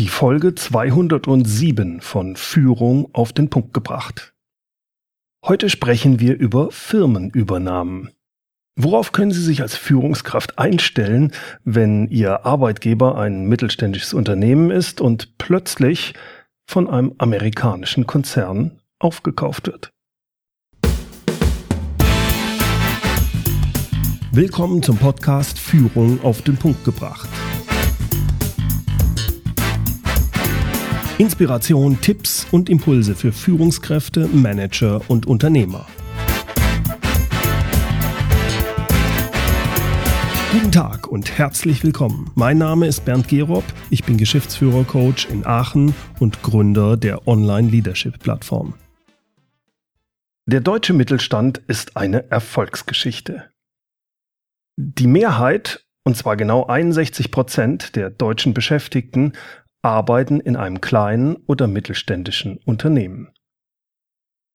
Die Folge 207 von Führung auf den Punkt gebracht. Heute sprechen wir über Firmenübernahmen. Worauf können Sie sich als Führungskraft einstellen, wenn Ihr Arbeitgeber ein mittelständisches Unternehmen ist und plötzlich von einem amerikanischen Konzern aufgekauft wird? Willkommen zum Podcast Führung auf den Punkt gebracht. Inspiration, Tipps und Impulse für Führungskräfte, Manager und Unternehmer. Guten Tag und herzlich willkommen. Mein Name ist Bernd Gerob, ich bin Geschäftsführer-Coach in Aachen und Gründer der Online-Leadership-Plattform. Der deutsche Mittelstand ist eine Erfolgsgeschichte. Die Mehrheit, und zwar genau 61 Prozent der deutschen Beschäftigten, arbeiten in einem kleinen oder mittelständischen Unternehmen.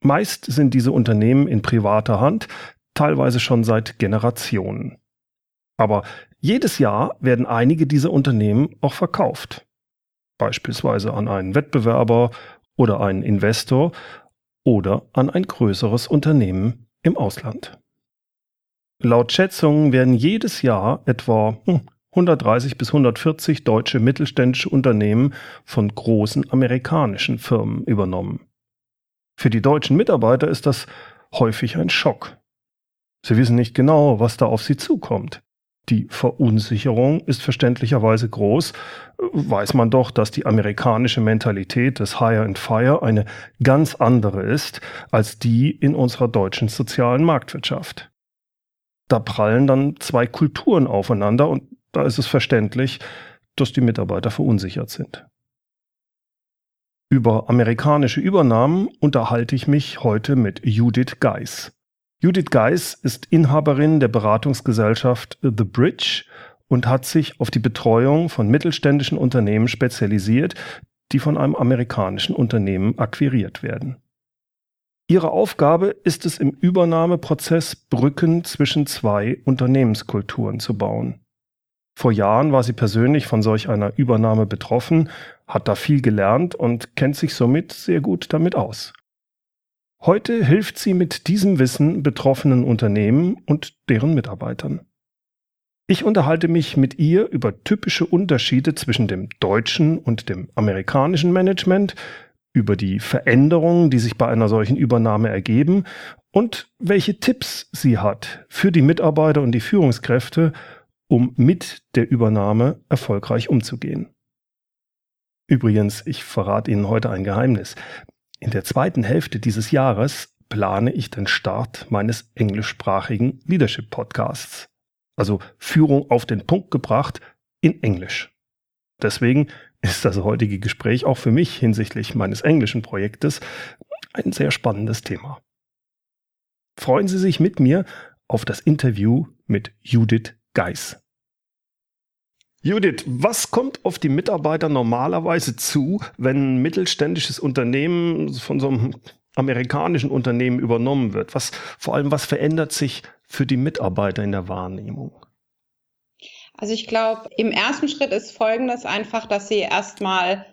Meist sind diese Unternehmen in privater Hand, teilweise schon seit Generationen. Aber jedes Jahr werden einige dieser Unternehmen auch verkauft. Beispielsweise an einen Wettbewerber oder einen Investor oder an ein größeres Unternehmen im Ausland. Laut Schätzungen werden jedes Jahr etwa hm, 130 bis 140 deutsche mittelständische Unternehmen von großen amerikanischen Firmen übernommen. Für die deutschen Mitarbeiter ist das häufig ein Schock. Sie wissen nicht genau, was da auf sie zukommt. Die Verunsicherung ist verständlicherweise groß, weiß man doch, dass die amerikanische Mentalität des Hire and Fire eine ganz andere ist als die in unserer deutschen sozialen Marktwirtschaft. Da prallen dann zwei Kulturen aufeinander und da ist es verständlich, dass die Mitarbeiter verunsichert sind. Über amerikanische Übernahmen unterhalte ich mich heute mit Judith Geis. Judith Geis ist Inhaberin der Beratungsgesellschaft The Bridge und hat sich auf die Betreuung von mittelständischen Unternehmen spezialisiert, die von einem amerikanischen Unternehmen akquiriert werden. Ihre Aufgabe ist es im Übernahmeprozess Brücken zwischen zwei Unternehmenskulturen zu bauen. Vor Jahren war sie persönlich von solch einer Übernahme betroffen, hat da viel gelernt und kennt sich somit sehr gut damit aus. Heute hilft sie mit diesem Wissen betroffenen Unternehmen und deren Mitarbeitern. Ich unterhalte mich mit ihr über typische Unterschiede zwischen dem deutschen und dem amerikanischen Management, über die Veränderungen, die sich bei einer solchen Übernahme ergeben und welche Tipps sie hat für die Mitarbeiter und die Führungskräfte, um mit der Übernahme erfolgreich umzugehen. Übrigens, ich verrate Ihnen heute ein Geheimnis. In der zweiten Hälfte dieses Jahres plane ich den Start meines englischsprachigen Leadership Podcasts. Also Führung auf den Punkt gebracht in Englisch. Deswegen ist das heutige Gespräch auch für mich hinsichtlich meines englischen Projektes ein sehr spannendes Thema. Freuen Sie sich mit mir auf das Interview mit Judith Geis. Judith, was kommt auf die Mitarbeiter normalerweise zu, wenn ein mittelständisches Unternehmen von so einem amerikanischen Unternehmen übernommen wird? Was, vor allem, was verändert sich für die Mitarbeiter in der Wahrnehmung? Also ich glaube, im ersten Schritt ist Folgendes einfach, dass sie erstmal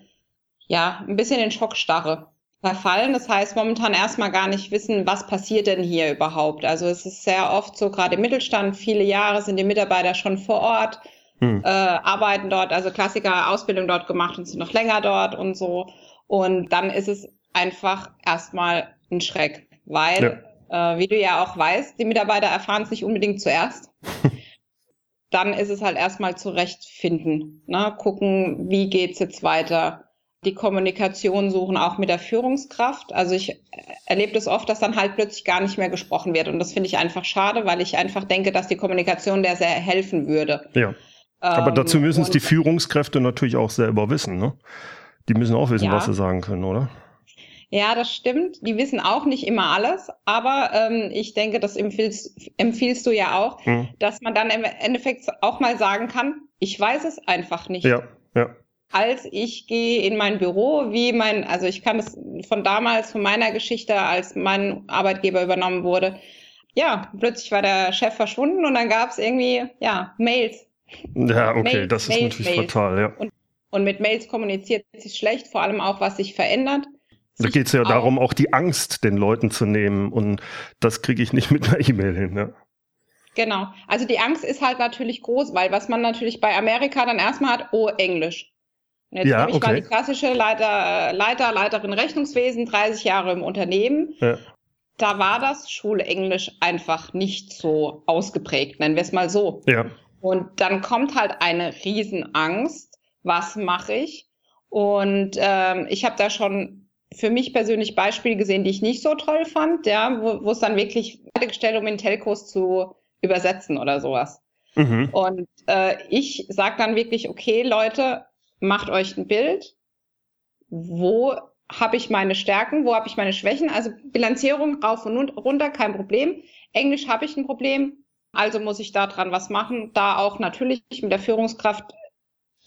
ja ein bisschen in Schockstarre verfallen. Das heißt, momentan erstmal gar nicht wissen, was passiert denn hier überhaupt. Also es ist sehr oft so, gerade im Mittelstand, viele Jahre sind die Mitarbeiter schon vor Ort, hm. äh, arbeiten dort, also Klassiker Ausbildung dort gemacht und sind noch länger dort und so. Und dann ist es einfach erstmal ein Schreck, weil, ja. äh, wie du ja auch weißt, die Mitarbeiter erfahren es nicht unbedingt zuerst. dann ist es halt erstmal zurechtfinden, ne? gucken, wie geht's jetzt weiter die Kommunikation suchen, auch mit der Führungskraft. Also ich erlebe das oft, dass dann halt plötzlich gar nicht mehr gesprochen wird. Und das finde ich einfach schade, weil ich einfach denke, dass die Kommunikation der sehr helfen würde. Ja. Aber ähm, dazu müssen es die Führungskräfte natürlich auch selber wissen, ne? Die müssen auch wissen, ja. was sie sagen können, oder? Ja, das stimmt. Die wissen auch nicht immer alles, aber ähm, ich denke, das empfiehlst, empfiehlst du ja auch, hm. dass man dann im Endeffekt auch mal sagen kann, ich weiß es einfach nicht. Ja, ja als ich gehe in mein Büro, wie mein, also ich kann es von damals, von meiner Geschichte, als mein Arbeitgeber übernommen wurde, ja, plötzlich war der Chef verschwunden und dann gab es irgendwie, ja, Mails. Ja, okay, Mails, das ist Mails, natürlich Mails. fatal, ja. Und Und mit Mails kommuniziert sich schlecht, vor allem auch, was sich verändert. Da geht es ja auch darum, auch die Angst den Leuten zu nehmen. Und das kriege ich nicht mit einer E-Mail hin. Ja. Genau. Also die Angst ist halt natürlich groß, weil was man natürlich bei Amerika dann erstmal hat, oh, Englisch. Jetzt ja, habe ich okay. mal die klassische Leiter, Leiter, Leiterin Rechnungswesen, 30 Jahre im Unternehmen. Ja. Da war das Schulenglisch einfach nicht so ausgeprägt, nennen wir es mal so. Ja. Und dann kommt halt eine Riesenangst. Was mache ich? Und ähm, ich habe da schon für mich persönlich Beispiele gesehen, die ich nicht so toll fand, ja, wo, es dann wirklich fertiggestellt, um in Telcos zu übersetzen oder sowas. Mhm. Und äh, ich sage dann wirklich, okay, Leute, macht euch ein Bild. Wo habe ich meine Stärken, wo habe ich meine Schwächen? Also Bilanzierung rauf und runter, kein Problem. Englisch habe ich ein Problem, also muss ich da dran was machen. Da auch natürlich mit der Führungskraft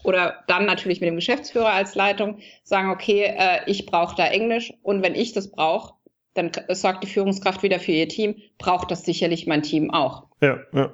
oder dann natürlich mit dem Geschäftsführer als Leitung sagen, okay, äh, ich brauche da Englisch und wenn ich das brauche, dann sorgt die Führungskraft wieder für ihr Team, braucht das sicherlich mein Team auch. Ja, ja.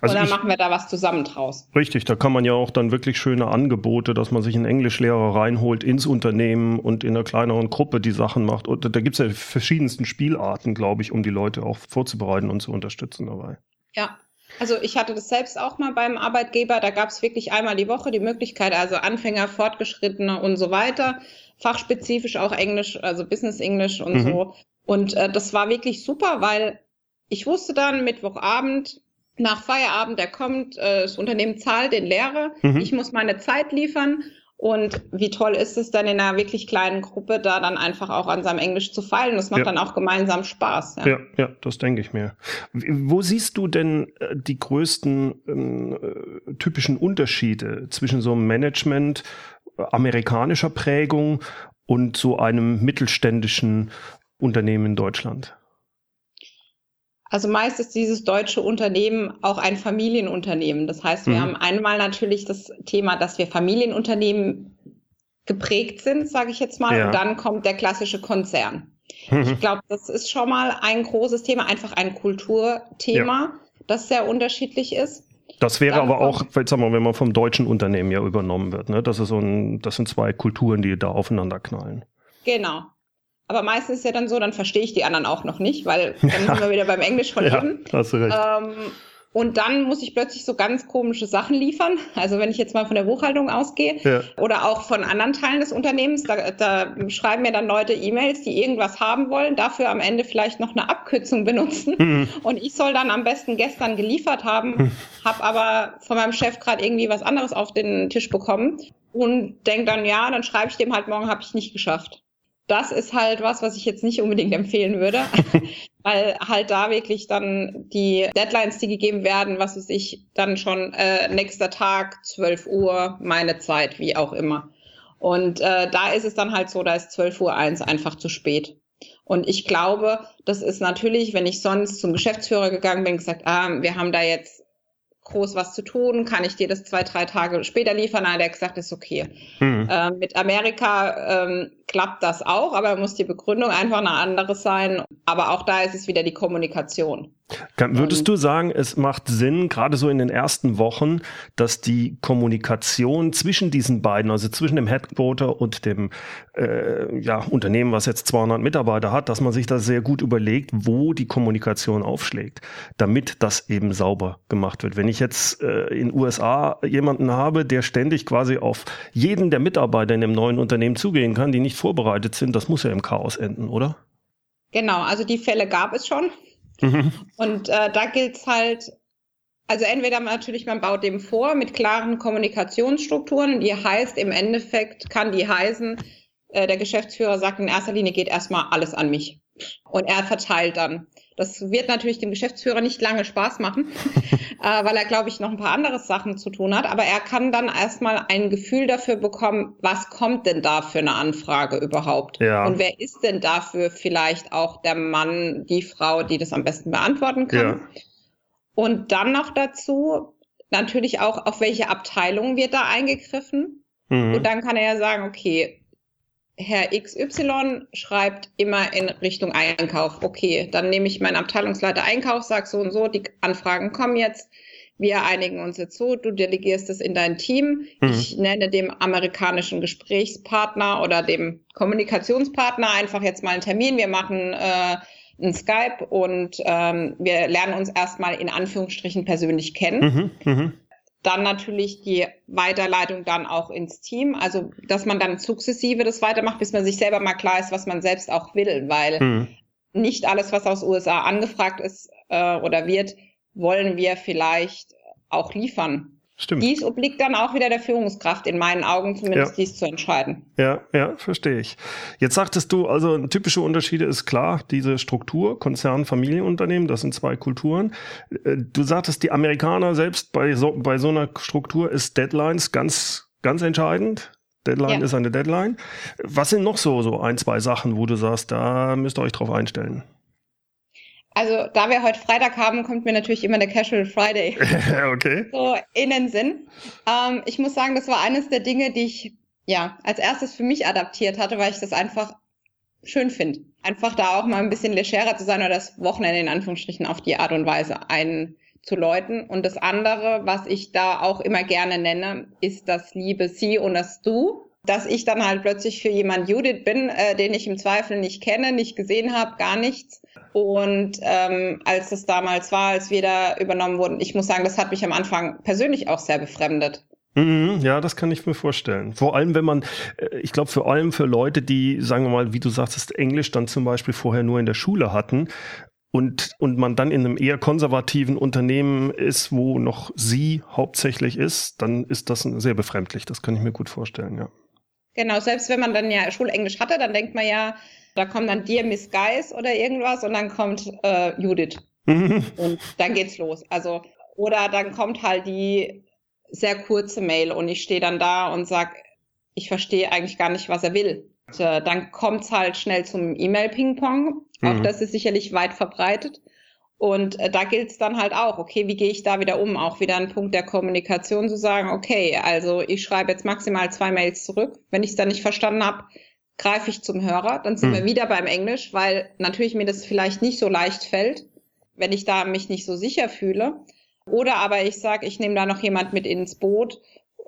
Also und dann ich, machen wir da was zusammen draus. Richtig, da kann man ja auch dann wirklich schöne Angebote, dass man sich einen Englischlehrer reinholt ins Unternehmen und in einer kleineren Gruppe die Sachen macht. Und da gibt es ja verschiedensten Spielarten, glaube ich, um die Leute auch vorzubereiten und zu unterstützen dabei. Ja, also ich hatte das selbst auch mal beim Arbeitgeber. Da gab es wirklich einmal die Woche die Möglichkeit, also Anfänger, Fortgeschrittene und so weiter, fachspezifisch auch Englisch, also Business English und mhm. so. Und äh, das war wirklich super, weil ich wusste dann Mittwochabend nach Feierabend, der kommt, äh, das Unternehmen zahlt den Lehrer, mhm. ich muss meine Zeit liefern. Und wie toll ist es dann in einer wirklich kleinen Gruppe, da dann einfach auch an seinem Englisch zu feilen? Das macht ja. dann auch gemeinsam Spaß. Ja, ja, ja das denke ich mir. Wo siehst du denn äh, die größten ähm, äh, typischen Unterschiede zwischen so einem Management äh, amerikanischer Prägung und so einem mittelständischen Unternehmen in Deutschland? Also meist ist dieses deutsche Unternehmen auch ein Familienunternehmen. Das heißt, wir mhm. haben einmal natürlich das Thema, dass wir Familienunternehmen geprägt sind, sage ich jetzt mal, ja. und dann kommt der klassische Konzern. Mhm. Ich glaube, das ist schon mal ein großes Thema, einfach ein Kulturthema, ja. das sehr unterschiedlich ist. Das wäre dann aber auch, jetzt sagen wir, wenn man vom deutschen Unternehmen ja übernommen wird, ne? Das ist so ein, das sind zwei Kulturen, die da aufeinander knallen. Genau. Aber meistens ist ja dann so, dann verstehe ich die anderen auch noch nicht, weil dann ja. sind wir wieder beim Englisch von ja, eben. Hast du recht. Ähm, und dann muss ich plötzlich so ganz komische Sachen liefern. Also wenn ich jetzt mal von der Buchhaltung ausgehe ja. oder auch von anderen Teilen des Unternehmens, da, da schreiben mir dann Leute E-Mails, die irgendwas haben wollen, dafür am Ende vielleicht noch eine Abkürzung benutzen. Mhm. Und ich soll dann am besten gestern geliefert haben, mhm. habe aber von meinem Chef gerade irgendwie was anderes auf den Tisch bekommen und denke dann, ja, dann schreibe ich dem halt morgen, habe ich nicht geschafft das ist halt was, was ich jetzt nicht unbedingt empfehlen würde, weil halt da wirklich dann die Deadlines, die gegeben werden, was weiß ich, dann schon äh, nächster Tag, 12 Uhr, meine Zeit, wie auch immer. Und äh, da ist es dann halt so, da ist 12 Uhr eins einfach zu spät. Und ich glaube, das ist natürlich, wenn ich sonst zum Geschäftsführer gegangen bin, gesagt, ah, wir haben da jetzt groß was zu tun, kann ich dir das zwei, drei Tage später liefern? Na, der hat gesagt, ist okay. Mhm. Ähm, mit Amerika ähm, klappt das auch, aber muss die Begründung einfach eine andere sein. Aber auch da ist es wieder die Kommunikation. Kann, würdest du sagen, es macht Sinn, gerade so in den ersten Wochen, dass die Kommunikation zwischen diesen beiden, also zwischen dem Headquarter und dem äh, ja, Unternehmen, was jetzt 200 Mitarbeiter hat, dass man sich da sehr gut überlegt, wo die Kommunikation aufschlägt, damit das eben sauber gemacht wird. Wenn ich jetzt äh, in USA jemanden habe, der ständig quasi auf jeden der Mitarbeiter in dem neuen Unternehmen zugehen kann, die nicht vorbereitet sind, das muss ja im Chaos enden, oder? Genau, also die Fälle gab es schon. Mhm. Und äh, da gilt es halt, also entweder natürlich, man baut dem vor mit klaren Kommunikationsstrukturen, die heißt, im Endeffekt kann die heißen, äh, der Geschäftsführer sagt in erster Linie geht erstmal alles an mich. Und er verteilt dann. Das wird natürlich dem Geschäftsführer nicht lange Spaß machen, äh, weil er, glaube ich, noch ein paar andere Sachen zu tun hat. Aber er kann dann erstmal ein Gefühl dafür bekommen, was kommt denn da für eine Anfrage überhaupt? Ja. Und wer ist denn dafür vielleicht auch der Mann, die Frau, die das am besten beantworten kann? Ja. Und dann noch dazu natürlich auch, auf welche Abteilung wird da eingegriffen? Mhm. Und dann kann er ja sagen, okay, Herr XY schreibt immer in Richtung Einkauf. Okay, dann nehme ich meinen Abteilungsleiter Einkauf, sage so und so, die Anfragen kommen jetzt. wir einigen uns jetzt so, du delegierst es in dein Team. Mhm. Ich nenne dem amerikanischen Gesprächspartner oder dem Kommunikationspartner einfach jetzt mal einen Termin. Wir machen äh, ein Skype und ähm, wir lernen uns erstmal in Anführungsstrichen persönlich kennen. Mhm, mh. Dann natürlich die Weiterleitung dann auch ins Team, also dass man dann sukzessive das weitermacht, bis man sich selber mal klar ist, was man selbst auch will, weil mhm. nicht alles, was aus USA angefragt ist äh, oder wird, wollen wir vielleicht auch liefern. Stimmt. Dies obliegt dann auch wieder der Führungskraft, in meinen Augen zumindest, ja. dies zu entscheiden. Ja, ja, verstehe ich. Jetzt sagtest du, also typische Unterschiede ist klar, diese Struktur, Konzern, Familienunternehmen, das sind zwei Kulturen. Äh, du sagtest, die Amerikaner selbst bei so, bei so einer Struktur ist Deadlines ganz, ganz entscheidend. Deadline ja. ist eine Deadline. Was sind noch so, so ein, zwei Sachen, wo du sagst, da müsst ihr euch drauf einstellen? Also, da wir heute Freitag haben, kommt mir natürlich immer der Casual Friday okay. so in den Sinn. Ähm, ich muss sagen, das war eines der Dinge, die ich ja als erstes für mich adaptiert hatte, weil ich das einfach schön finde. Einfach da auch mal ein bisschen legerer zu sein oder das Wochenende in Anführungsstrichen auf die Art und Weise einzuläuten. Und das andere, was ich da auch immer gerne nenne, ist das liebe Sie und das Du dass ich dann halt plötzlich für jemand Judith bin, äh, den ich im Zweifel nicht kenne, nicht gesehen habe, gar nichts. Und ähm, als das damals war, als wir da übernommen wurden, ich muss sagen, das hat mich am Anfang persönlich auch sehr befremdet. Mhm, ja, das kann ich mir vorstellen. Vor allem, wenn man, äh, ich glaube, vor allem für Leute, die, sagen wir mal, wie du sagtest, Englisch dann zum Beispiel vorher nur in der Schule hatten und, und man dann in einem eher konservativen Unternehmen ist, wo noch sie hauptsächlich ist, dann ist das sehr befremdlich. Das kann ich mir gut vorstellen, ja. Genau, selbst wenn man dann ja Schulenglisch hatte, dann denkt man ja, da kommt dann dir Miss Geis oder irgendwas und dann kommt äh, Judith. Mhm. Und dann geht's los. Also, oder dann kommt halt die sehr kurze Mail und ich stehe dann da und sag, ich verstehe eigentlich gar nicht, was er will. Und, äh, dann kommt's halt schnell zum E-Mail-Ping-Pong. Auch mhm. das ist sicherlich weit verbreitet. Und äh, da gilt es dann halt auch, okay, wie gehe ich da wieder um? Auch wieder ein Punkt der Kommunikation zu sagen, okay, also ich schreibe jetzt maximal zwei Mails zurück. Wenn ich es dann nicht verstanden habe, greife ich zum Hörer. Dann sind hm. wir wieder beim Englisch, weil natürlich mir das vielleicht nicht so leicht fällt, wenn ich da mich nicht so sicher fühle. Oder aber ich sage, ich nehme da noch jemand mit ins Boot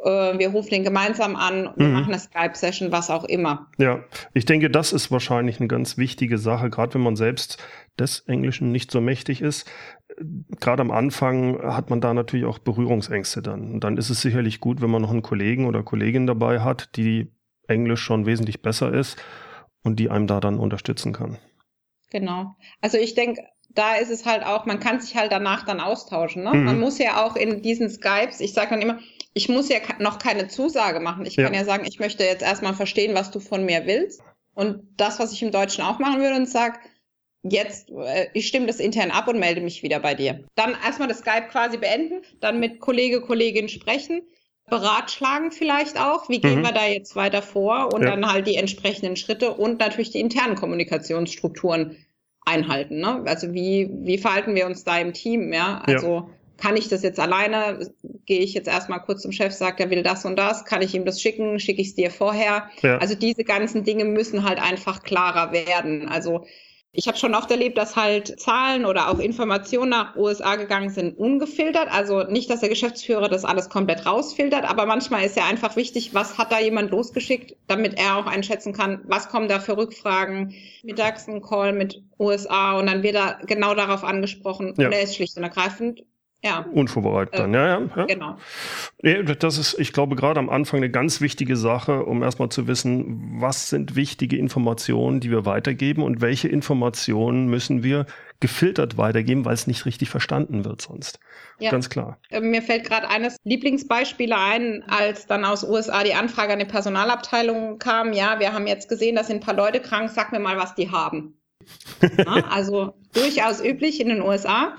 äh, wir rufen den gemeinsam an, wir mhm. machen eine Skype-Session, was auch immer. Ja, ich denke, das ist wahrscheinlich eine ganz wichtige Sache, gerade wenn man selbst des Englischen nicht so mächtig ist. Gerade am Anfang hat man da natürlich auch Berührungsängste dann. Und dann ist es sicherlich gut, wenn man noch einen Kollegen oder Kollegin dabei hat, die Englisch schon wesentlich besser ist und die einem da dann unterstützen kann. Genau. Also ich denke, da ist es halt auch, man kann sich halt danach dann austauschen. Ne? Mhm. Man muss ja auch in diesen Skypes, ich sage dann immer, ich muss ja noch keine Zusage machen. Ich ja. kann ja sagen, ich möchte jetzt erstmal verstehen, was du von mir willst. Und das, was ich im Deutschen auch machen würde und sage, jetzt, äh, ich stimme das intern ab und melde mich wieder bei dir. Dann erstmal das Skype quasi beenden, dann mit Kollege, Kollegin sprechen, beratschlagen vielleicht auch, wie gehen mhm. wir da jetzt weiter vor und ja. dann halt die entsprechenden Schritte und natürlich die internen Kommunikationsstrukturen einhalten. Ne? Also wie, wie verhalten wir uns da im Team? Ja, also ja kann ich das jetzt alleine? Gehe ich jetzt erstmal kurz zum Chef, sagt, er will das und das, kann ich ihm das schicken, schicke ich es dir vorher? Ja. Also diese ganzen Dinge müssen halt einfach klarer werden. Also ich habe schon oft erlebt, dass halt Zahlen oder auch Informationen nach USA gegangen sind, ungefiltert. Also nicht, dass der Geschäftsführer das alles komplett rausfiltert, aber manchmal ist ja einfach wichtig, was hat da jemand losgeschickt, damit er auch einschätzen kann, was kommen da für Rückfragen. Mittags ein Call mit USA und dann wird er genau darauf angesprochen ja. und er ist schlicht und ergreifend ja. Unvorbereitet dann, ja, ja, ja. Genau. Das ist, ich glaube, gerade am Anfang eine ganz wichtige Sache, um erstmal zu wissen, was sind wichtige Informationen, die wir weitergeben und welche Informationen müssen wir gefiltert weitergeben, weil es nicht richtig verstanden wird sonst. Ja. Ganz klar. Äh, mir fällt gerade eines Lieblingsbeispiele ein, als dann aus USA die Anfrage an die Personalabteilung kam, ja, wir haben jetzt gesehen, da sind ein paar Leute krank, sag mir mal, was die haben. Ja, also durchaus üblich in den USA.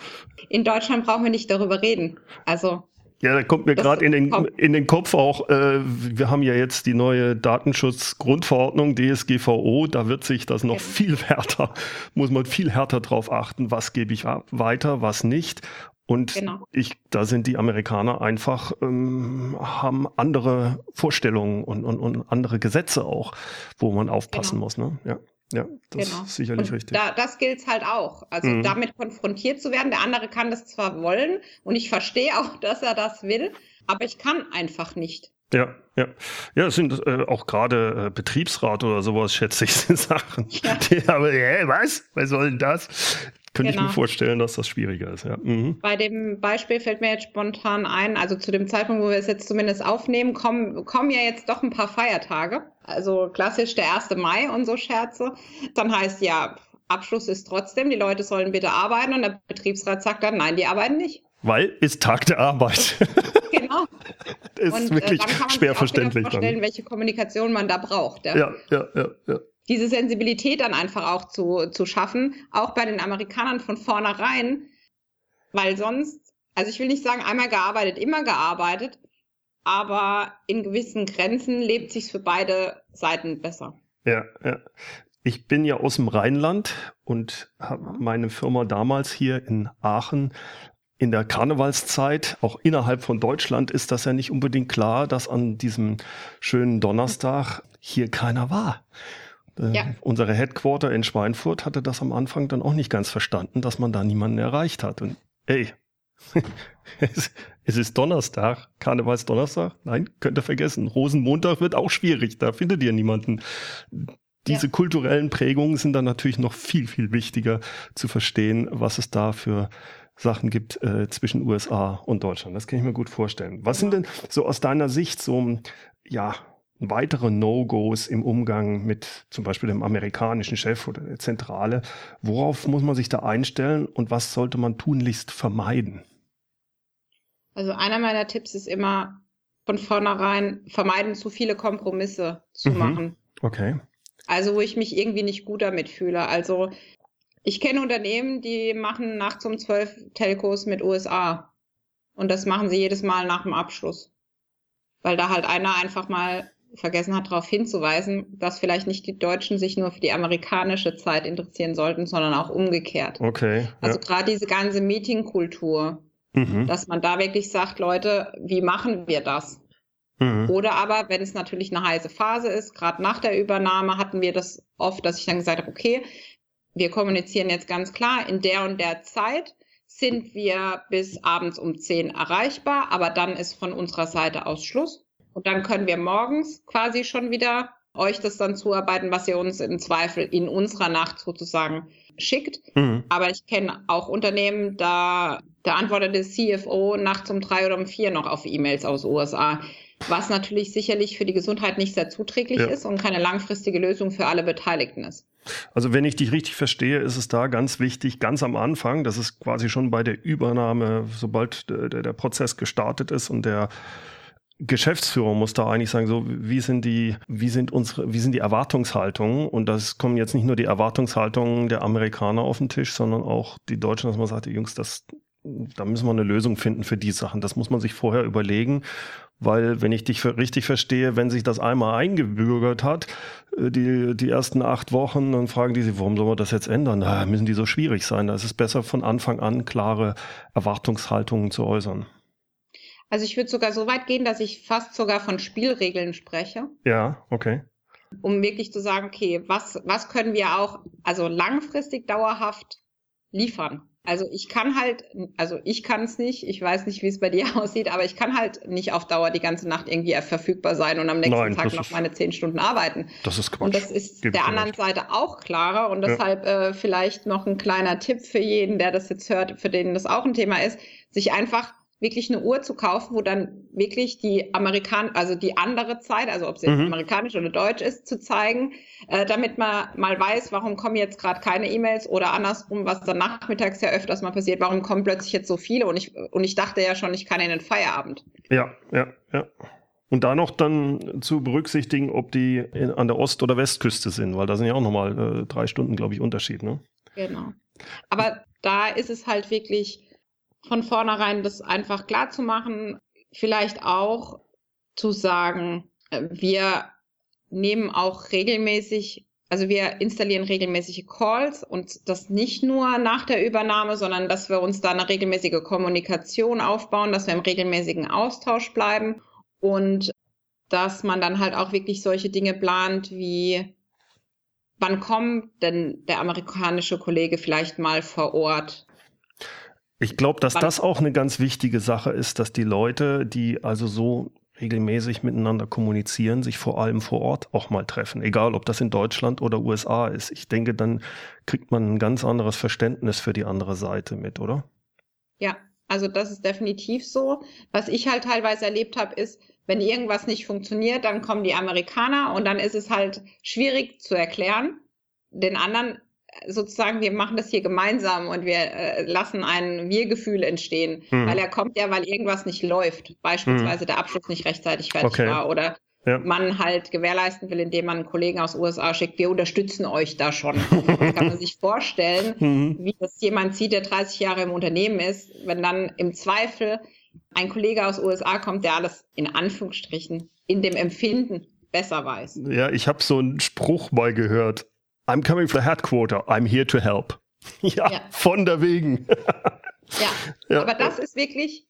In Deutschland brauchen wir nicht darüber reden. Also ja, da kommt mir gerade in den, in den Kopf auch, äh, wir haben ja jetzt die neue Datenschutzgrundverordnung, DSGVO, da wird sich das noch genau. viel härter, muss man viel härter drauf achten, was gebe ich weiter, was nicht. Und genau. ich, da sind die Amerikaner einfach, ähm, haben andere Vorstellungen und, und, und andere Gesetze auch, wo man aufpassen genau. muss. Ne? Ja. Ja, das genau. ist sicherlich und richtig. Da, das gilt halt auch. Also mhm. damit konfrontiert zu werden. Der andere kann das zwar wollen und ich verstehe auch, dass er das will, aber ich kann einfach nicht. Ja, ja. Ja, es sind äh, auch gerade äh, Betriebsrat oder sowas, schätze ich, sind Sachen. Ja. Die, aber, hä, was? Was soll denn das? Könnte genau. ich mir genau. vorstellen, dass das schwieriger ist, ja. Mhm. Bei dem Beispiel fällt mir jetzt spontan ein, also zu dem Zeitpunkt, wo wir es jetzt zumindest aufnehmen, kommen, kommen ja jetzt doch ein paar Feiertage. Also klassisch der 1. Mai und so Scherze. Dann heißt ja, Abschluss ist trotzdem, die Leute sollen bitte arbeiten und der Betriebsrat sagt dann, nein, die arbeiten nicht. Weil ist Tag der Arbeit. Genau. ist und, äh, wirklich äh, dann kann man schwer sich verständlich. vorstellen, dann. welche Kommunikation man da braucht. Ja, ja, ja, ja. ja diese Sensibilität dann einfach auch zu, zu schaffen, auch bei den Amerikanern von vornherein, weil sonst, also ich will nicht sagen, einmal gearbeitet, immer gearbeitet, aber in gewissen Grenzen lebt sich für beide Seiten besser. Ja, ja. Ich bin ja aus dem Rheinland und habe meine Firma damals hier in Aachen in der Karnevalszeit, auch innerhalb von Deutschland, ist das ja nicht unbedingt klar, dass an diesem schönen Donnerstag hier keiner war. Äh, ja. Unsere Headquarter in Schweinfurt hatte das am Anfang dann auch nicht ganz verstanden, dass man da niemanden erreicht hat. Und ey, es ist Donnerstag, Karnevalsdonnerstag. Nein, könnt ihr vergessen. Rosenmontag wird auch schwierig, da findet ihr niemanden. Diese ja. kulturellen Prägungen sind dann natürlich noch viel, viel wichtiger zu verstehen, was es da für Sachen gibt äh, zwischen USA und Deutschland. Das kann ich mir gut vorstellen. Was sind denn so aus deiner Sicht so, ja, weitere No-Gos im Umgang mit zum Beispiel dem amerikanischen Chef oder der Zentrale. Worauf muss man sich da einstellen und was sollte man tunlichst vermeiden? Also einer meiner Tipps ist immer von vornherein vermeiden, zu viele Kompromisse zu mhm. machen. Okay. Also wo ich mich irgendwie nicht gut damit fühle. Also ich kenne Unternehmen, die machen nachts um zwölf Telcos mit USA. Und das machen sie jedes Mal nach dem Abschluss. Weil da halt einer einfach mal vergessen hat, darauf hinzuweisen, dass vielleicht nicht die Deutschen sich nur für die amerikanische Zeit interessieren sollten, sondern auch umgekehrt. Okay. Also ja. gerade diese ganze Meetingkultur, mhm. dass man da wirklich sagt, Leute, wie machen wir das? Mhm. Oder aber, wenn es natürlich eine heiße Phase ist, gerade nach der Übernahme hatten wir das oft, dass ich dann gesagt habe, okay, wir kommunizieren jetzt ganz klar, in der und der Zeit sind wir bis abends um 10 erreichbar, aber dann ist von unserer Seite aus Schluss. Und dann können wir morgens quasi schon wieder euch das dann zuarbeiten, was ihr uns im Zweifel in unserer Nacht sozusagen schickt. Mhm. Aber ich kenne auch Unternehmen, da, da antwortet der CFO nachts um drei oder um vier noch auf E-Mails aus USA. Was natürlich sicherlich für die Gesundheit nicht sehr zuträglich ja. ist und keine langfristige Lösung für alle Beteiligten ist. Also wenn ich dich richtig verstehe, ist es da ganz wichtig, ganz am Anfang, das ist quasi schon bei der Übernahme, sobald der, der Prozess gestartet ist und der Geschäftsführer muss da eigentlich sagen, so wie sind die, wie sind unsere, wie sind die Erwartungshaltungen? Und das kommen jetzt nicht nur die Erwartungshaltungen der Amerikaner auf den Tisch, sondern auch die Deutschen, dass man sagt, Jungs, das, da müssen wir eine Lösung finden für die Sachen. Das muss man sich vorher überlegen, weil wenn ich dich richtig verstehe, wenn sich das einmal eingebürgert hat, äh, die, die ersten acht Wochen, dann fragen die sich, warum soll man das jetzt ändern? Da müssen die so schwierig sein. Da ist es besser, von Anfang an klare Erwartungshaltungen zu äußern. Also ich würde sogar so weit gehen, dass ich fast sogar von Spielregeln spreche. Ja, okay. Um wirklich zu sagen, okay, was, was können wir auch, also langfristig dauerhaft liefern? Also ich kann halt, also ich kann es nicht, ich weiß nicht, wie es bei dir aussieht, aber ich kann halt nicht auf Dauer die ganze Nacht irgendwie verfügbar sein und am nächsten Nein, Tag noch ist, meine zehn Stunden arbeiten. Das ist Quatsch. Und das ist Gib der anderen nicht. Seite auch klarer und deshalb ja. äh, vielleicht noch ein kleiner Tipp für jeden, der das jetzt hört, für den das auch ein Thema ist, sich einfach wirklich eine Uhr zu kaufen, wo dann wirklich die Amerikan, also die andere Zeit, also ob sie mhm. amerikanisch oder deutsch ist, zu zeigen, äh, damit man mal weiß, warum kommen jetzt gerade keine E-Mails oder andersrum, was dann nachmittags ja öfters mal passiert, warum kommen plötzlich jetzt so viele und ich, und ich dachte ja schon, ich kann in den Feierabend. Ja, ja, ja. Und da noch dann zu berücksichtigen, ob die in, an der Ost- oder Westküste sind, weil da sind ja auch nochmal äh, drei Stunden, glaube ich, Unterschied, ne? Genau. Aber da ist es halt wirklich, von vornherein das einfach klar zu machen, vielleicht auch zu sagen, äh, wir nehmen auch regelmäßig, also wir installieren regelmäßige Calls und das nicht nur nach der Übernahme, sondern dass wir uns da eine regelmäßige Kommunikation aufbauen, dass wir im regelmäßigen Austausch bleiben und dass man dann halt auch wirklich solche Dinge plant wie wann kommt denn der amerikanische Kollege vielleicht mal vor Ort? Ich glaube, dass das auch eine ganz wichtige Sache ist, dass die Leute, die also so regelmäßig miteinander kommunizieren, sich vor allem vor Ort auch mal treffen, egal ob das in Deutschland oder USA ist. Ich denke, dann kriegt man ein ganz anderes Verständnis für die andere Seite mit, oder? Ja, also das ist definitiv so. Was ich halt teilweise erlebt habe, ist, wenn irgendwas nicht funktioniert, dann kommen die Amerikaner und dann ist es halt schwierig zu erklären. Den anderen sozusagen, wir machen das hier gemeinsam und wir äh, lassen ein Wir-Gefühl entstehen, hm. weil er kommt ja, weil irgendwas nicht läuft, beispielsweise hm. der Abschluss nicht rechtzeitig fertig okay. war oder ja. man halt gewährleisten will, indem man einen Kollegen aus USA schickt, wir unterstützen euch da schon. Das kann man sich vorstellen, mhm. wie das jemand sieht, der 30 Jahre im Unternehmen ist, wenn dann im Zweifel ein Kollege aus USA kommt, der alles in Anführungsstrichen in dem Empfinden besser weiß. Ja, ich habe so einen Spruch mal gehört. I'm coming from the headquarter. I'm here to help. ja, ja, von der wegen. ja, ja, aber das ist wirklich,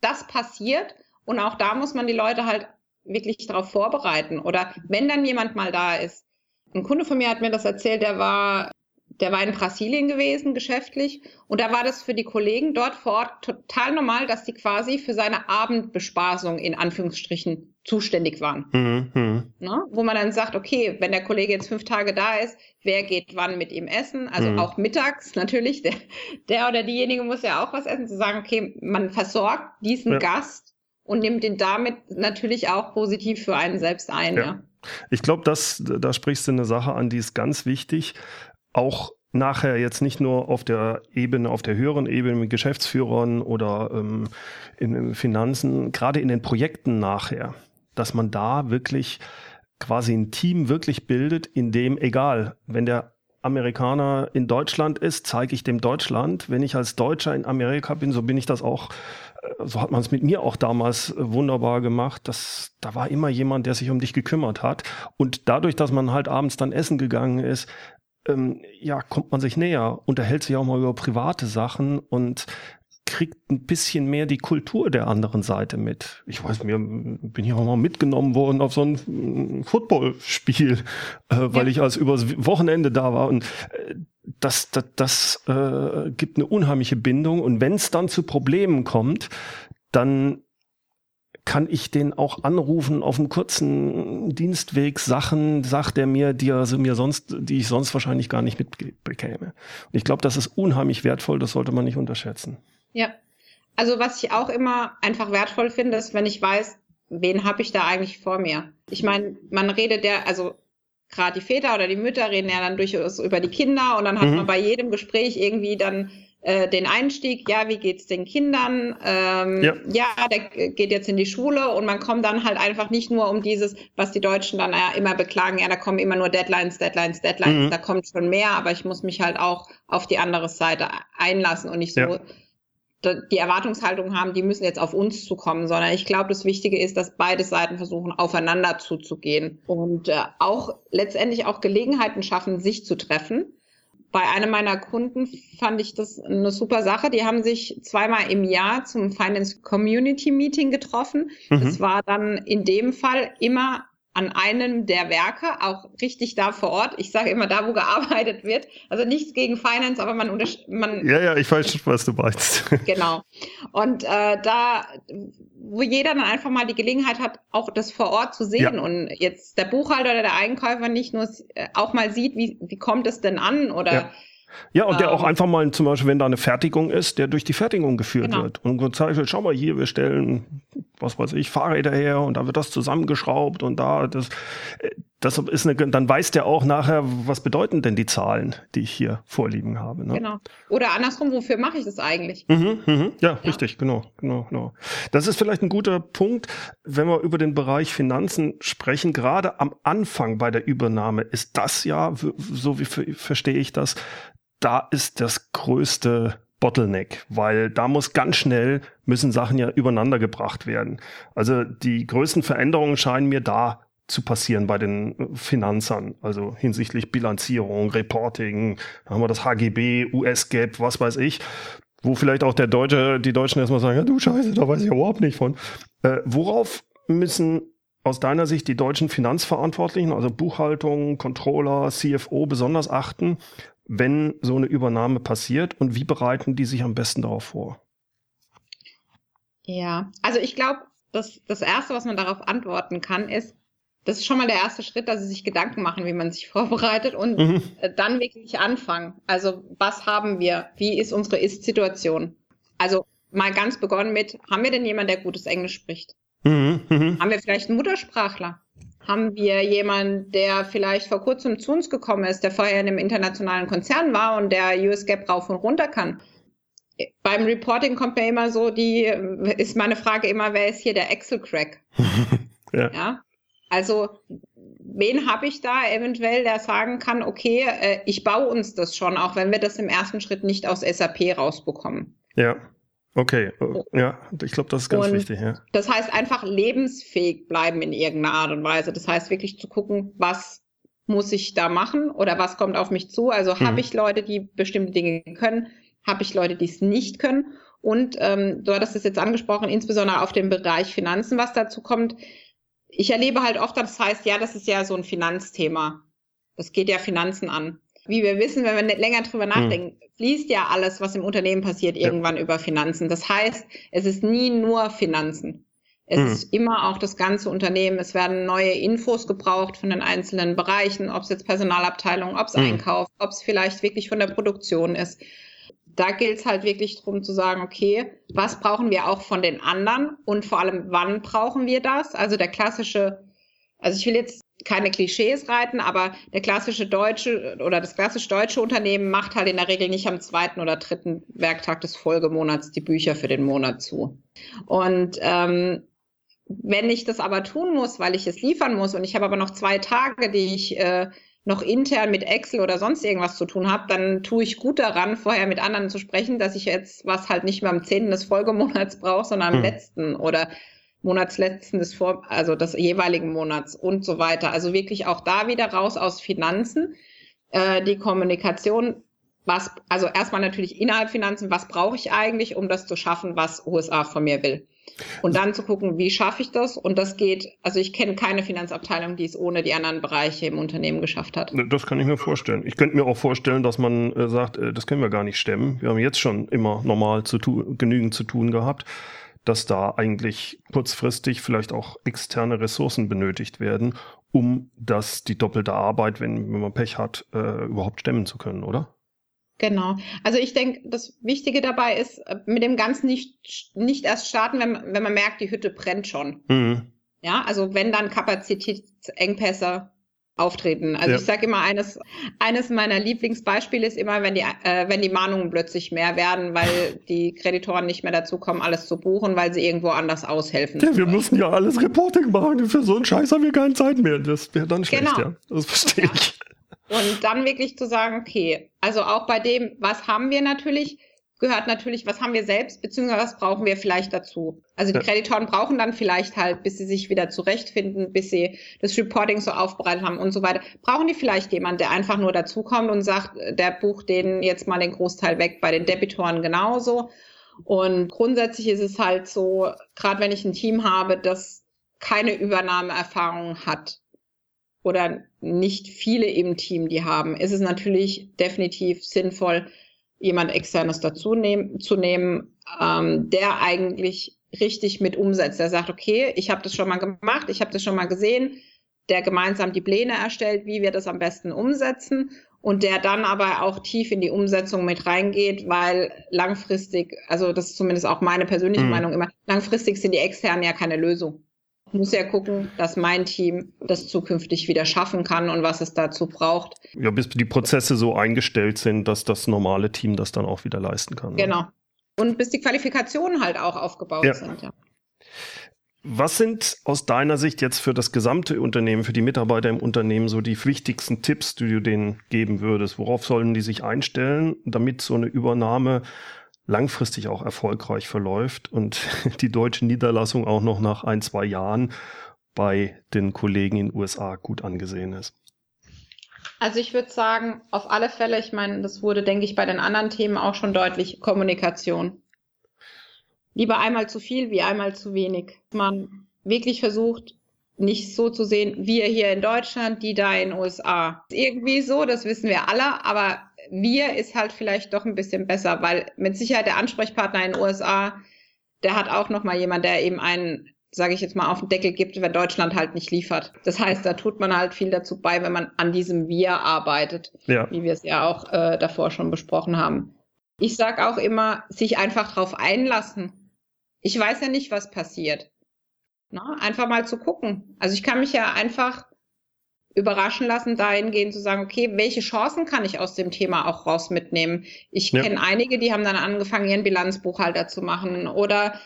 das passiert und auch da muss man die Leute halt wirklich darauf vorbereiten. Oder wenn dann jemand mal da ist. Ein Kunde von mir hat mir das erzählt, der war der war in Brasilien gewesen, geschäftlich. Und da war das für die Kollegen dort vor Ort total normal, dass die quasi für seine Abendbespaßung in Anführungsstrichen zuständig waren. Mhm, mh. ne? Wo man dann sagt, okay, wenn der Kollege jetzt fünf Tage da ist, wer geht wann mit ihm essen? Also mhm. auch mittags natürlich. Der, der oder diejenige muss ja auch was essen, zu sagen, okay, man versorgt diesen ja. Gast und nimmt ihn damit natürlich auch positiv für einen selbst ein. Ja. ja. Ich glaube, da sprichst du eine Sache an, die ist ganz wichtig auch nachher jetzt nicht nur auf der Ebene, auf der höheren Ebene mit Geschäftsführern oder ähm, in, in Finanzen, gerade in den Projekten nachher, dass man da wirklich quasi ein Team wirklich bildet, in dem, egal, wenn der Amerikaner in Deutschland ist, zeige ich dem Deutschland. Wenn ich als Deutscher in Amerika bin, so bin ich das auch, äh, so hat man es mit mir auch damals wunderbar gemacht. dass da war immer jemand, der sich um dich gekümmert hat. Und dadurch, dass man halt abends dann essen gegangen ist, ähm, ja, kommt man sich näher, unterhält sich auch mal über private Sachen und kriegt ein bisschen mehr die Kultur der anderen Seite mit. Ich weiß, mir bin hier auch mal mitgenommen worden auf so ein Footballspiel, äh, weil ja. ich als übers Wochenende da war und äh, das, das, das äh, gibt eine unheimliche Bindung und wenn es dann zu Problemen kommt, dann kann ich den auch anrufen auf einem kurzen Dienstweg Sachen, sagt er mir, die er mir sonst, die ich sonst wahrscheinlich gar nicht mitbekäme. Und ich glaube, das ist unheimlich wertvoll, das sollte man nicht unterschätzen. Ja. Also was ich auch immer einfach wertvoll finde, ist, wenn ich weiß, wen habe ich da eigentlich vor mir. Ich meine, man redet ja, also gerade die Väter oder die Mütter reden ja dann durchaus über die Kinder und dann hat mhm. man bei jedem Gespräch irgendwie dann äh, den Einstieg, ja, wie geht's den Kindern? Ähm, ja. ja, der geht jetzt in die Schule und man kommt dann halt einfach nicht nur um dieses, was die Deutschen dann ja immer beklagen, ja, da kommen immer nur Deadlines, Deadlines, Deadlines, mhm. da kommt schon mehr, aber ich muss mich halt auch auf die andere Seite einlassen und nicht so ja. Die Erwartungshaltung haben, die müssen jetzt auf uns zukommen, sondern ich glaube, das Wichtige ist, dass beide Seiten versuchen, aufeinander zuzugehen und äh, auch letztendlich auch Gelegenheiten schaffen, sich zu treffen bei einem meiner Kunden fand ich das eine super Sache. Die haben sich zweimal im Jahr zum Finance Community Meeting getroffen. Mhm. Das war dann in dem Fall immer an einem der Werke, auch richtig da vor Ort. Ich sage immer da, wo gearbeitet wird. Also nichts gegen Finance, aber man man Ja, ja, ich weiß, was du meinst. genau. Und äh, da, wo jeder dann einfach mal die Gelegenheit hat, auch das vor Ort zu sehen ja. und jetzt der Buchhalter oder der Einkäufer nicht nur äh, auch mal sieht, wie, wie kommt es denn an oder ja. Ja, und der auch ähm. einfach mal zum Beispiel, wenn da eine Fertigung ist, der durch die Fertigung geführt genau. wird. Und gezeigt wird, schau mal hier, wir stellen, was weiß ich, Fahrräder her und da wird das zusammengeschraubt und da, das, äh, das ist eine, dann weiß der auch nachher, was bedeuten denn die Zahlen, die ich hier vorliegen habe. Ne? Genau. Oder andersrum, wofür mache ich das eigentlich? Mhm, mhm, ja, ja, richtig, genau, genau, genau. Das ist vielleicht ein guter Punkt, wenn wir über den Bereich Finanzen sprechen. Gerade am Anfang bei der Übernahme ist das ja, so wie verstehe ich das, da ist das größte Bottleneck, weil da muss ganz schnell, müssen Sachen ja übereinander gebracht werden. Also die größten Veränderungen scheinen mir da zu passieren bei den Finanzern, also hinsichtlich Bilanzierung, Reporting, da haben wir das HGB, US-GAAP, was weiß ich, wo vielleicht auch der Deutsche, die Deutschen erstmal sagen, ja du Scheiße, da weiß ich überhaupt nicht von. Äh, worauf müssen aus deiner Sicht die deutschen Finanzverantwortlichen, also Buchhaltung, Controller, CFO, besonders achten, wenn so eine Übernahme passiert und wie bereiten die sich am besten darauf vor? Ja, also ich glaube, das, das Erste, was man darauf antworten kann, ist, das ist schon mal der erste Schritt, dass sie sich Gedanken machen, wie man sich vorbereitet und mhm. Äh, dann wirklich anfangen. Also was haben wir? Wie ist unsere Ist-Situation? Also mal ganz begonnen mit, haben wir denn jemanden, der gutes Englisch spricht? Mhm. Mhm. Haben wir vielleicht einen Muttersprachler? Haben wir jemanden, der vielleicht vor kurzem zu uns gekommen ist, der vorher in einem internationalen Konzern war und der US Gap rauf und runter kann? Beim Reporting kommt mir immer so, die ist meine Frage immer, wer ist hier der Excel-Crack? ja. ja. Also wen habe ich da eventuell, der sagen kann, okay, äh, ich baue uns das schon, auch wenn wir das im ersten Schritt nicht aus SAP rausbekommen. Ja. Okay, ja, ich glaube, das ist ganz und wichtig. Ja. Das heißt einfach lebensfähig bleiben in irgendeiner Art und Weise. Das heißt wirklich zu gucken, was muss ich da machen oder was kommt auf mich zu. Also mhm. habe ich Leute, die bestimmte Dinge können, habe ich Leute, die es nicht können. Und ähm, du hattest es jetzt angesprochen, insbesondere auf dem Bereich Finanzen, was dazu kommt. Ich erlebe halt oft, das heißt, ja, das ist ja so ein Finanzthema. Das geht ja Finanzen an wie wir wissen, wenn wir nicht länger drüber hm. nachdenken, hm. fließt ja alles, was im Unternehmen passiert, irgendwann ja. über Finanzen. Das heißt, es ist nie nur Finanzen. Es hm. ist immer auch das ganze Unternehmen. Es werden neue Infos gebraucht von den einzelnen Bereichen, ob es jetzt Personalabteilung, ob es hm. Einkauf, ob es vielleicht wirklich von der Produktion ist. Da gilt es halt wirklich darum zu sagen, okay, was brauchen wir auch von den anderen und vor allem, wann brauchen wir das? Also der klassische, also ich will jetzt keine Klischees reiten, aber der klassische deutsche oder das klassisch deutsche Unternehmen macht halt in der Regel nicht am zweiten oder dritten Werktag des Folgemonats die Bücher für den Monat zu. Und ähm, wenn ich das aber tun muss, weil ich es liefern muss und ich habe aber noch zwei Tage, die ich äh, noch intern mit Excel oder sonst irgendwas zu tun habe, dann tue ich gut daran, vorher mit anderen zu sprechen, dass ich jetzt was halt nicht mehr am zehnten des Folgemonats brauche, sondern am hm. letzten oder Monatsletzten des Vor also des jeweiligen Monats und so weiter. Also wirklich auch da wieder raus aus Finanzen. Äh, die Kommunikation, was, also erstmal natürlich innerhalb Finanzen, was brauche ich eigentlich, um das zu schaffen, was USA von mir will. Und dann zu gucken, wie schaffe ich das? Und das geht, also ich kenne keine Finanzabteilung, die es ohne die anderen Bereiche im Unternehmen geschafft hat. Das kann ich mir vorstellen. Ich könnte mir auch vorstellen, dass man äh, sagt, äh, das können wir gar nicht stemmen. Wir haben jetzt schon immer normal zu genügend zu tun gehabt dass da eigentlich kurzfristig vielleicht auch externe Ressourcen benötigt werden, um das die doppelte Arbeit, wenn, wenn man Pech hat, äh, überhaupt stemmen zu können, oder? Genau. Also ich denke, das Wichtige dabei ist, äh, mit dem Ganzen nicht, nicht erst starten, wenn, wenn man merkt, die Hütte brennt schon. Mhm. Ja, also wenn dann Kapazitätsengpässe auftreten. Also ja. ich sage immer, eines, eines meiner Lieblingsbeispiele ist immer, wenn die, äh, wenn die Mahnungen plötzlich mehr werden, weil die Kreditoren nicht mehr dazu kommen, alles zu buchen, weil sie irgendwo anders aushelfen. Ja, wir müssen ja alles Reporting machen. Für so einen Scheiß haben wir keine Zeit mehr. Das wäre dann schlecht, genau. ja. Das verstehe ja. ich. Und dann wirklich zu sagen, okay, also auch bei dem, was haben wir natürlich, gehört natürlich, was haben wir selbst, beziehungsweise was brauchen wir vielleicht dazu. Also die ja. Kreditoren brauchen dann vielleicht halt, bis sie sich wieder zurechtfinden, bis sie das Reporting so aufbereitet haben und so weiter, brauchen die vielleicht jemand, der einfach nur dazukommt und sagt, der bucht denen jetzt mal den Großteil weg, bei den Debitoren genauso. Und grundsätzlich ist es halt so, gerade wenn ich ein Team habe, das keine Übernahmeerfahrung hat oder nicht viele im Team die haben, ist es natürlich definitiv sinnvoll, jemand externes dazu nehmen, zu nehmen, ähm, der eigentlich richtig mit umsetzt. Der sagt, okay, ich habe das schon mal gemacht, ich habe das schon mal gesehen, der gemeinsam die Pläne erstellt, wie wir das am besten umsetzen und der dann aber auch tief in die Umsetzung mit reingeht, weil langfristig, also das ist zumindest auch meine persönliche mhm. Meinung immer, langfristig sind die externen ja keine Lösung muss ja gucken, dass mein Team das zukünftig wieder schaffen kann und was es dazu braucht. Ja, bis die Prozesse so eingestellt sind, dass das normale Team das dann auch wieder leisten kann. Ne? Genau. Und bis die Qualifikationen halt auch aufgebaut ja. sind, ja. Was sind aus deiner Sicht jetzt für das gesamte Unternehmen, für die Mitarbeiter im Unternehmen so die wichtigsten Tipps, die du denen geben würdest? Worauf sollen die sich einstellen, damit so eine Übernahme langfristig auch erfolgreich verläuft und die deutsche Niederlassung auch noch nach ein, zwei Jahren bei den Kollegen in den USA gut angesehen ist. Also ich würde sagen, auf alle Fälle, ich meine, das wurde, denke ich, bei den anderen Themen auch schon deutlich, Kommunikation. Lieber einmal zu viel wie einmal zu wenig. Man wirklich versucht, nicht so zu sehen, wir hier in Deutschland, die da in den USA. Irgendwie so, das wissen wir alle, aber wir ist halt vielleicht doch ein bisschen besser, weil mit Sicherheit der Ansprechpartner in den USA, der hat auch noch mal jemand, der eben einen sage ich jetzt mal, auf den Deckel gibt, wenn Deutschland halt nicht liefert. Das heißt, da tut man halt viel dazu bei, wenn man an diesem Wir arbeitet, ja. wie wir es ja auch äh, davor schon besprochen haben. Ich sage auch immer, sich einfach drauf einlassen. Ich weiß ja nicht, was passiert. Na, einfach mal zu gucken. Also ich kann mich ja einfach überraschen lassen, dahingehend zu sagen, okay, welche Chancen kann ich aus dem Thema auch raus mitnehmen? Ich ja. kenne einige, die haben dann angefangen, ihren Bilanzbuchhalter zu machen oder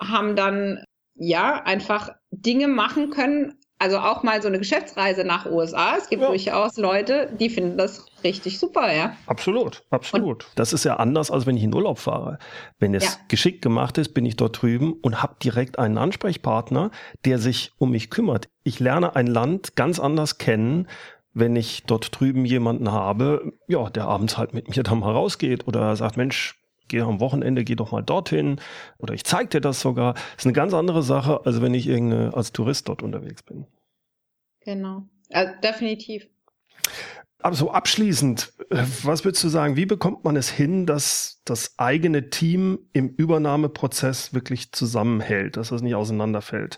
haben dann ja einfach Dinge machen können, also auch mal so eine Geschäftsreise nach USA. Es gibt ja. durchaus Leute, die finden das richtig super, ja. Absolut, absolut. Und das ist ja anders, als wenn ich in Urlaub fahre. Wenn es ja. geschickt gemacht ist, bin ich dort drüben und habe direkt einen Ansprechpartner, der sich um mich kümmert. Ich lerne ein Land ganz anders kennen, wenn ich dort drüben jemanden habe, ja, der abends halt mit mir da mal rausgeht oder sagt, Mensch, geh am Wochenende, geh doch mal dorthin oder ich zeig dir das sogar. Das ist eine ganz andere Sache, als wenn ich irgende, als Tourist dort unterwegs bin. Genau, also definitiv. Aber so abschließend, was würdest du sagen, wie bekommt man es hin, dass das eigene Team im Übernahmeprozess wirklich zusammenhält, dass es nicht auseinanderfällt?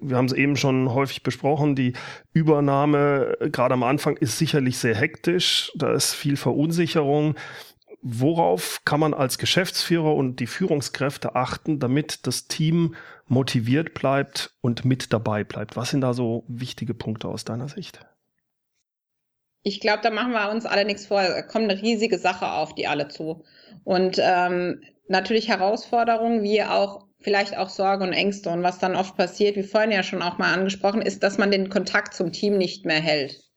Wir haben es eben schon häufig besprochen, die Übernahme gerade am Anfang ist sicherlich sehr hektisch, da ist viel Verunsicherung worauf kann man als Geschäftsführer und die Führungskräfte achten, damit das Team motiviert bleibt und mit dabei bleibt? Was sind da so wichtige Punkte aus deiner Sicht? Ich glaube, da machen wir uns alle nichts vor. Da kommt eine riesige Sache auf die alle zu. Und ähm, natürlich Herausforderungen, wie auch vielleicht auch Sorge und Ängste. Und was dann oft passiert, wie vorhin ja schon auch mal angesprochen, ist, dass man den Kontakt zum Team nicht mehr hält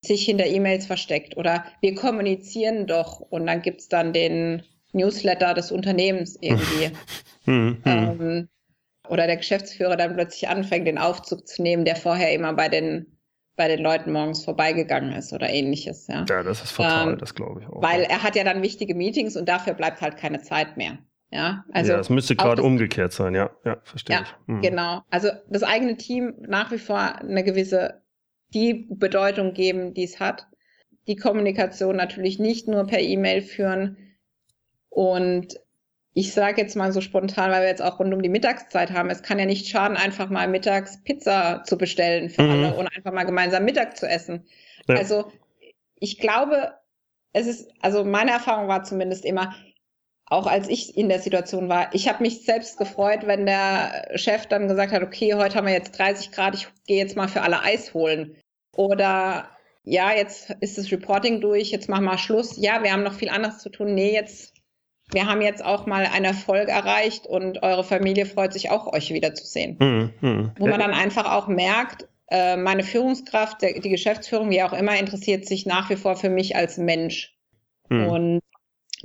sich hinter E-Mails versteckt oder wir kommunizieren doch und dann gibt es dann den Newsletter des Unternehmens irgendwie. Hm, hm. ähm, oder der Geschäftsführer dann plötzlich anfängt, den Aufzug zu nehmen, der vorher immer bei den bei den Leuten morgens vorbeigegangen ist oder ähnliches. Ja, ja das ist fatal, ähm, das glaube ich auch. Weil er hat ja dann wichtige Meetings und dafür bleibt halt keine Zeit mehr. Ja, also. Ja, es müsste gerade umgekehrt sein, ja, ja, verstehe ja, ich. Mhm. Genau. Also das eigene Team nach wie vor eine gewisse die Bedeutung geben, die es hat. Die Kommunikation natürlich nicht nur per E-Mail führen. Und ich sage jetzt mal so spontan, weil wir jetzt auch rund um die Mittagszeit haben, es kann ja nicht schaden, einfach mal mittags Pizza zu bestellen für mhm. alle und einfach mal gemeinsam Mittag zu essen. Ja. Also ich glaube, es ist, also meine Erfahrung war zumindest immer, auch als ich in der Situation war, ich habe mich selbst gefreut, wenn der Chef dann gesagt hat, okay, heute haben wir jetzt 30 Grad, ich gehe jetzt mal für alle Eis holen. Oder ja, jetzt ist das Reporting durch, jetzt machen wir Schluss. Ja, wir haben noch viel anderes zu tun. Nee, jetzt, wir haben jetzt auch mal einen Erfolg erreicht und eure Familie freut sich auch, euch wiederzusehen. Mhm, mh. Wo man dann einfach auch merkt, äh, meine Führungskraft, die Geschäftsführung, wie auch immer, interessiert sich nach wie vor für mich als Mensch. Mhm. Und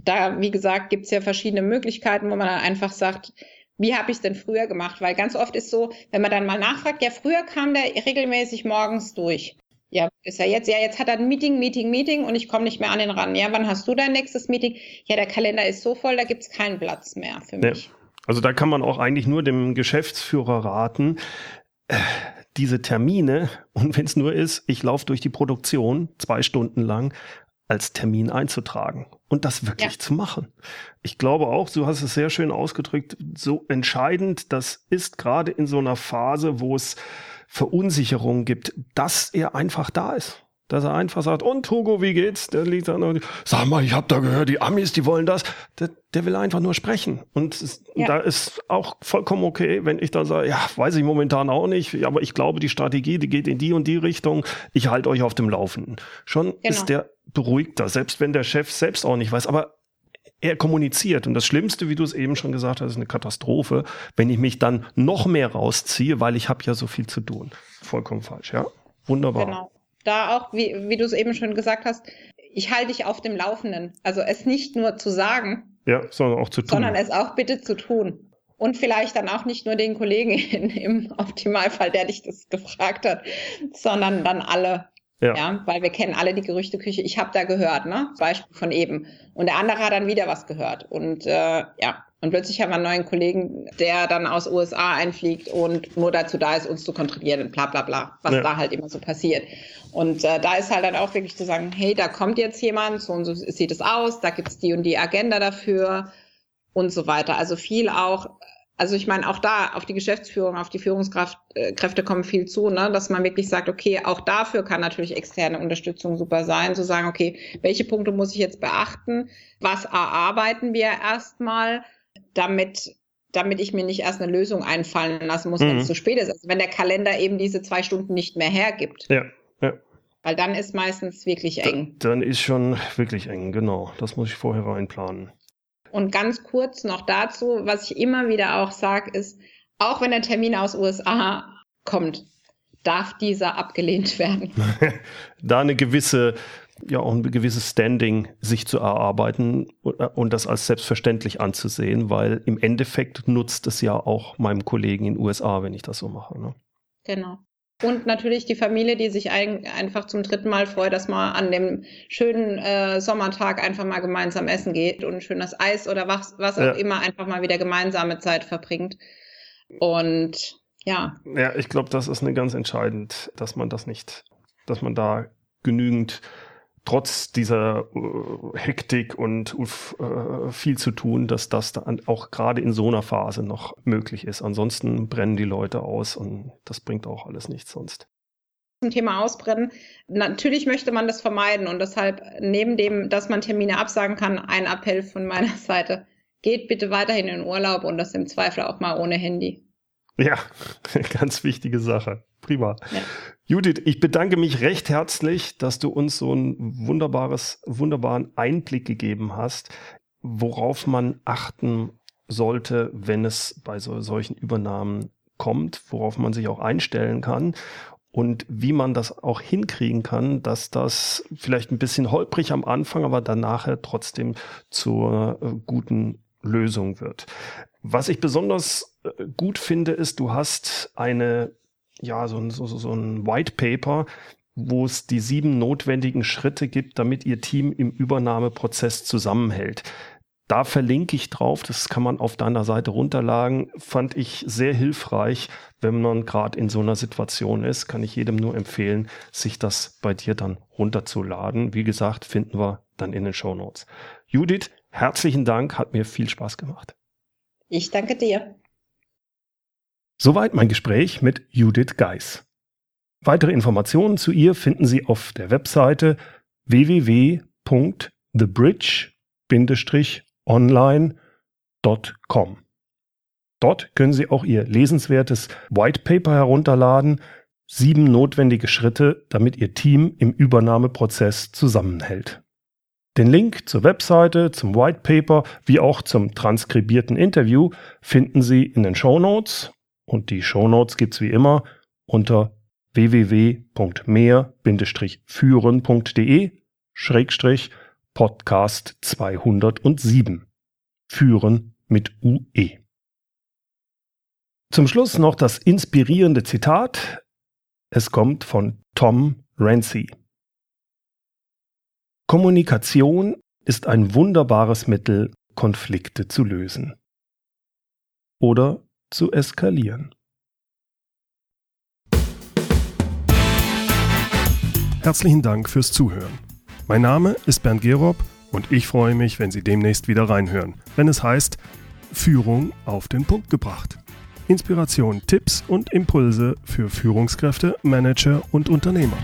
da, wie gesagt, gibt es ja verschiedene Möglichkeiten, wo man dann einfach sagt, wie habe ich es denn früher gemacht? Weil ganz oft ist so, wenn man dann mal nachfragt, ja, früher kam der regelmäßig morgens durch. Ja, ist ja jetzt, ja, jetzt hat er ein Meeting, Meeting, Meeting und ich komme nicht mehr an den ran. Ja, wann hast du dein nächstes Meeting? Ja, der Kalender ist so voll, da gibt es keinen Platz mehr für mich. Ja. Also da kann man auch eigentlich nur dem Geschäftsführer raten, äh, diese Termine, und wenn es nur ist, ich laufe durch die Produktion zwei Stunden lang, als Termin einzutragen und das wirklich ja. zu machen. Ich glaube auch, du hast es sehr schön ausgedrückt, so entscheidend, das ist gerade in so einer Phase, wo es Verunsicherung gibt, dass er einfach da ist. Dass er einfach sagt, und Hugo, wie geht's? Der liegt da noch, sag mal, ich habe da gehört, die Amis, die wollen das. Der, der will einfach nur sprechen. Und ja. da ist auch vollkommen okay, wenn ich da sage, ja, weiß ich momentan auch nicht, aber ich glaube, die Strategie, die geht in die und die Richtung. Ich halte euch auf dem Laufenden. Schon genau. ist der beruhigter, selbst wenn der Chef selbst auch nicht weiß. Aber er kommuniziert. Und das Schlimmste, wie du es eben schon gesagt hast, ist eine Katastrophe, wenn ich mich dann noch mehr rausziehe, weil ich habe ja so viel zu tun. Vollkommen falsch, ja. Wunderbar. Genau. Da auch, wie, wie du es eben schon gesagt hast, ich halte dich auf dem Laufenden. Also es nicht nur zu sagen, ja, sondern auch zu tun. Sondern es auch bitte zu tun. Und vielleicht dann auch nicht nur den Kollegen im Optimalfall, der dich das gefragt hat, sondern dann alle. Ja. ja. weil wir kennen alle die Gerüchteküche. Ich habe da gehört, ne? Beispiel von eben. Und der andere hat dann wieder was gehört. Und äh, ja, Und plötzlich haben wir einen neuen Kollegen, der dann aus USA einfliegt und nur dazu da ist, uns zu kontrollieren, bla bla bla, was ja. da halt immer so passiert. Und äh, da ist halt dann auch wirklich zu sagen, hey, da kommt jetzt jemand, so und so sieht es aus, da gibt's die und die Agenda dafür und so weiter. Also viel auch, also ich meine, auch da auf die Geschäftsführung, auf die Führungskräfte äh, kommen viel zu, ne? dass man wirklich sagt, okay, auch dafür kann natürlich externe Unterstützung super sein, zu sagen, okay, welche Punkte muss ich jetzt beachten, was erarbeiten wir erstmal, damit damit ich mir nicht erst eine Lösung einfallen lassen muss, mhm. wenn es zu spät ist. Also wenn der Kalender eben diese zwei Stunden nicht mehr hergibt. Ja, ja. Weil dann ist meistens wirklich eng. Da, dann ist schon wirklich eng, genau. Das muss ich vorher reinplanen. Und ganz kurz noch dazu, was ich immer wieder auch sage, ist, auch wenn der Termin aus USA kommt, darf dieser abgelehnt werden. da eine gewisse ja auch ein gewisses Standing sich zu erarbeiten und das als selbstverständlich anzusehen, weil im Endeffekt nutzt es ja auch meinem Kollegen in den USA, wenn ich das so mache. Ne? Genau. Und natürlich die Familie, die sich ein, einfach zum dritten Mal freut, dass man an dem schönen äh, Sommertag einfach mal gemeinsam essen geht und ein schönes Eis oder was, was auch ja. immer einfach mal wieder gemeinsame Zeit verbringt. Und ja. Ja, ich glaube, das ist eine ganz entscheidend, dass man das nicht, dass man da genügend trotz dieser äh, Hektik und äh, viel zu tun, dass das dann auch gerade in so einer Phase noch möglich ist. Ansonsten brennen die Leute aus und das bringt auch alles nichts sonst. Zum Thema Ausbrennen. Natürlich möchte man das vermeiden und deshalb neben dem, dass man Termine absagen kann, ein Appell von meiner Seite. Geht bitte weiterhin in Urlaub und das im Zweifel auch mal ohne Handy. Ja, ganz wichtige Sache. Prima. Ja. Judith, ich bedanke mich recht herzlich, dass du uns so ein wunderbares, wunderbaren Einblick gegeben hast, worauf man achten sollte, wenn es bei so, solchen Übernahmen kommt, worauf man sich auch einstellen kann und wie man das auch hinkriegen kann, dass das vielleicht ein bisschen holprig am Anfang, aber dann nachher trotzdem zur äh, guten Lösung wird. Was ich besonders äh, gut finde, ist, du hast eine ja, so ein, so, so ein White Paper, wo es die sieben notwendigen Schritte gibt, damit Ihr Team im Übernahmeprozess zusammenhält. Da verlinke ich drauf, das kann man auf deiner Seite runterladen. Fand ich sehr hilfreich, wenn man gerade in so einer Situation ist. Kann ich jedem nur empfehlen, sich das bei dir dann runterzuladen. Wie gesagt, finden wir dann in den Show Notes. Judith, herzlichen Dank, hat mir viel Spaß gemacht. Ich danke dir. Soweit mein Gespräch mit Judith Geis. Weitere Informationen zu ihr finden Sie auf der Webseite www.thebridge-online.com. Dort können Sie auch Ihr lesenswertes White Paper herunterladen, sieben notwendige Schritte, damit Ihr Team im Übernahmeprozess zusammenhält. Den Link zur Webseite, zum White Paper wie auch zum transkribierten Interview finden Sie in den Show Notes und die Shownotes gibt's wie immer unter www.mehr-führen.de Schrägstrich Podcast 207. Führen mit UE. Zum Schluss noch das inspirierende Zitat. Es kommt von Tom Rancy. Kommunikation ist ein wunderbares Mittel, Konflikte zu lösen. Oder zu eskalieren. Herzlichen Dank fürs Zuhören. Mein Name ist Bernd Gerob und ich freue mich, wenn Sie demnächst wieder reinhören, wenn es heißt Führung auf den Punkt gebracht. Inspiration, Tipps und Impulse für Führungskräfte, Manager und Unternehmer.